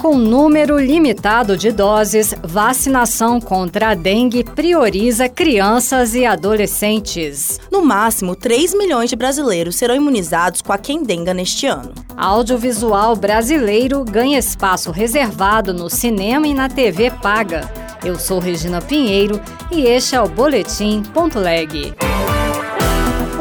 Com número limitado de doses, vacinação contra a dengue prioriza crianças e adolescentes. No máximo, 3 milhões de brasileiros serão imunizados com a quendenga neste ano. Audiovisual brasileiro ganha espaço reservado no cinema e na TV paga. Eu sou Regina Pinheiro e este é o Boletim Ponto Leg.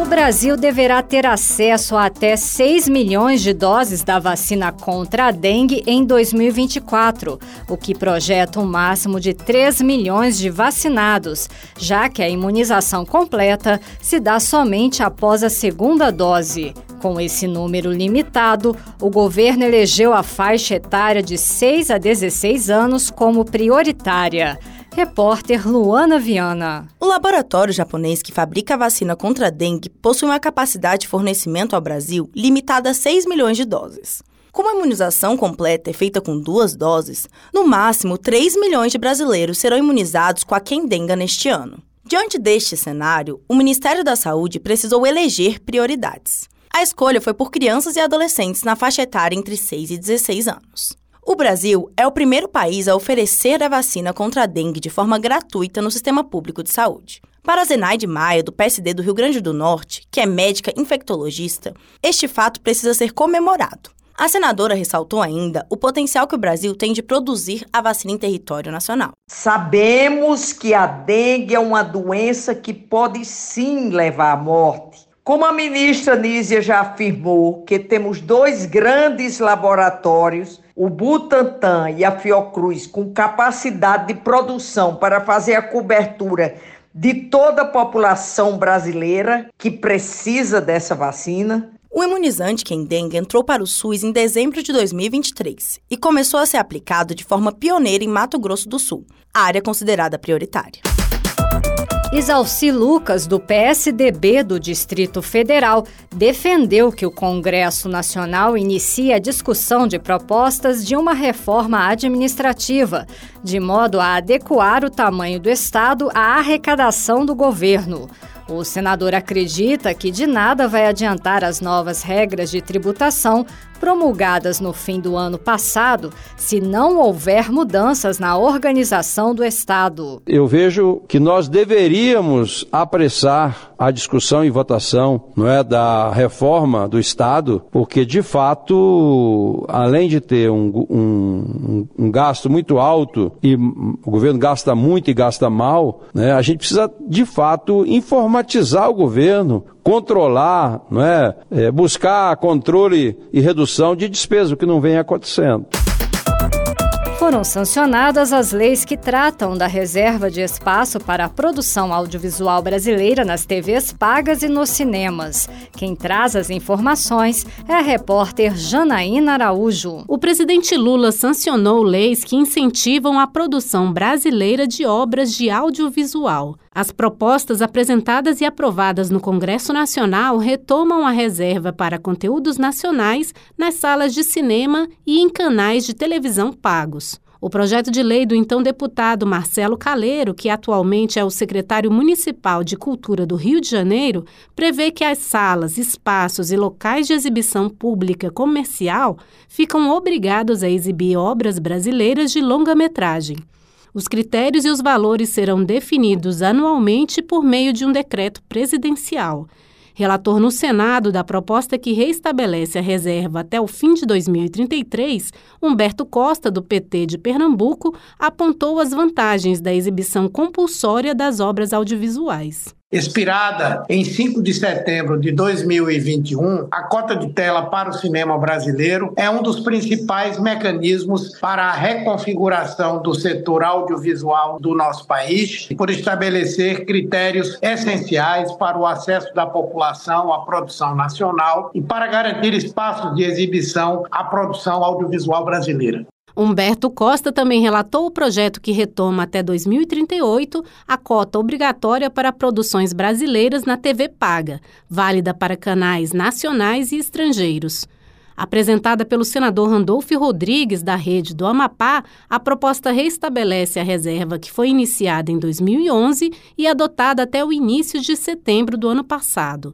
Brasil deverá ter acesso a até 6 milhões de doses da vacina contra a dengue em 2024, o que projeta um máximo de 3 milhões de vacinados, já que a imunização completa se dá somente após a segunda dose. Com esse número limitado, o governo elegeu a faixa etária de 6 a 16 anos como prioritária. Repórter Luana Viana. O laboratório japonês que fabrica a vacina contra a dengue possui uma capacidade de fornecimento ao Brasil limitada a 6 milhões de doses. Como a imunização completa é feita com duas doses, no máximo 3 milhões de brasileiros serão imunizados com a quendenga neste ano. Diante deste cenário, o Ministério da Saúde precisou eleger prioridades. A escolha foi por crianças e adolescentes na faixa etária entre 6 e 16 anos. O Brasil é o primeiro país a oferecer a vacina contra a dengue de forma gratuita no sistema público de saúde. Para Zenaide Maia, do PSD do Rio Grande do Norte, que é médica infectologista, este fato precisa ser comemorado. A senadora ressaltou ainda o potencial que o Brasil tem de produzir a vacina em território nacional. Sabemos que a dengue é uma doença que pode sim levar à morte. Como a ministra Nízia já afirmou, que temos dois grandes laboratórios o Butantan e a Fiocruz com capacidade de produção para fazer a cobertura de toda a população brasileira que precisa dessa vacina. O imunizante Kendenga entrou para o SUS em dezembro de 2023 e começou a ser aplicado de forma pioneira em Mato Grosso do Sul, área considerada prioritária. Isalci Lucas, do PSDB do Distrito Federal, defendeu que o Congresso Nacional inicie a discussão de propostas de uma reforma administrativa, de modo a adequar o tamanho do Estado à arrecadação do governo. O senador acredita que de nada vai adiantar as novas regras de tributação promulgadas no fim do ano passado se não houver mudanças na organização do Estado. Eu vejo que nós deveríamos apressar a discussão e votação não é, da reforma do Estado, porque de fato, além de ter um, um, um gasto muito alto e o governo gasta muito e gasta mal, né, a gente precisa de fato informatizar o governo, controlar, não é? é buscar controle e redução de despesa, o que não vem acontecendo foram sancionadas as leis que tratam da reserva de espaço para a produção audiovisual brasileira nas TVs pagas e nos cinemas. Quem traz as informações é a repórter Janaína Araújo. O presidente Lula sancionou leis que incentivam a produção brasileira de obras de audiovisual. As propostas apresentadas e aprovadas no Congresso Nacional retomam a reserva para conteúdos nacionais nas salas de cinema e em canais de televisão pagos. O projeto de lei do então deputado Marcelo Caleiro, que atualmente é o secretário municipal de Cultura do Rio de Janeiro, prevê que as salas, espaços e locais de exibição pública comercial ficam obrigados a exibir obras brasileiras de longa-metragem. Os critérios e os valores serão definidos anualmente por meio de um decreto presidencial. Relator no Senado da proposta que reestabelece a reserva até o fim de 2033, Humberto Costa, do PT de Pernambuco, apontou as vantagens da exibição compulsória das obras audiovisuais. Expirada em 5 de setembro de 2021, a cota de tela para o cinema brasileiro é um dos principais mecanismos para a reconfiguração do setor audiovisual do nosso país, por estabelecer critérios essenciais para o acesso da população à produção nacional e para garantir espaços de exibição à produção audiovisual brasileira. Humberto Costa também relatou o projeto que retoma até 2038 a cota obrigatória para produções brasileiras na TV paga, válida para canais nacionais e estrangeiros. Apresentada pelo senador Randolfo Rodrigues, da rede do Amapá, a proposta restabelece a reserva que foi iniciada em 2011 e adotada até o início de setembro do ano passado.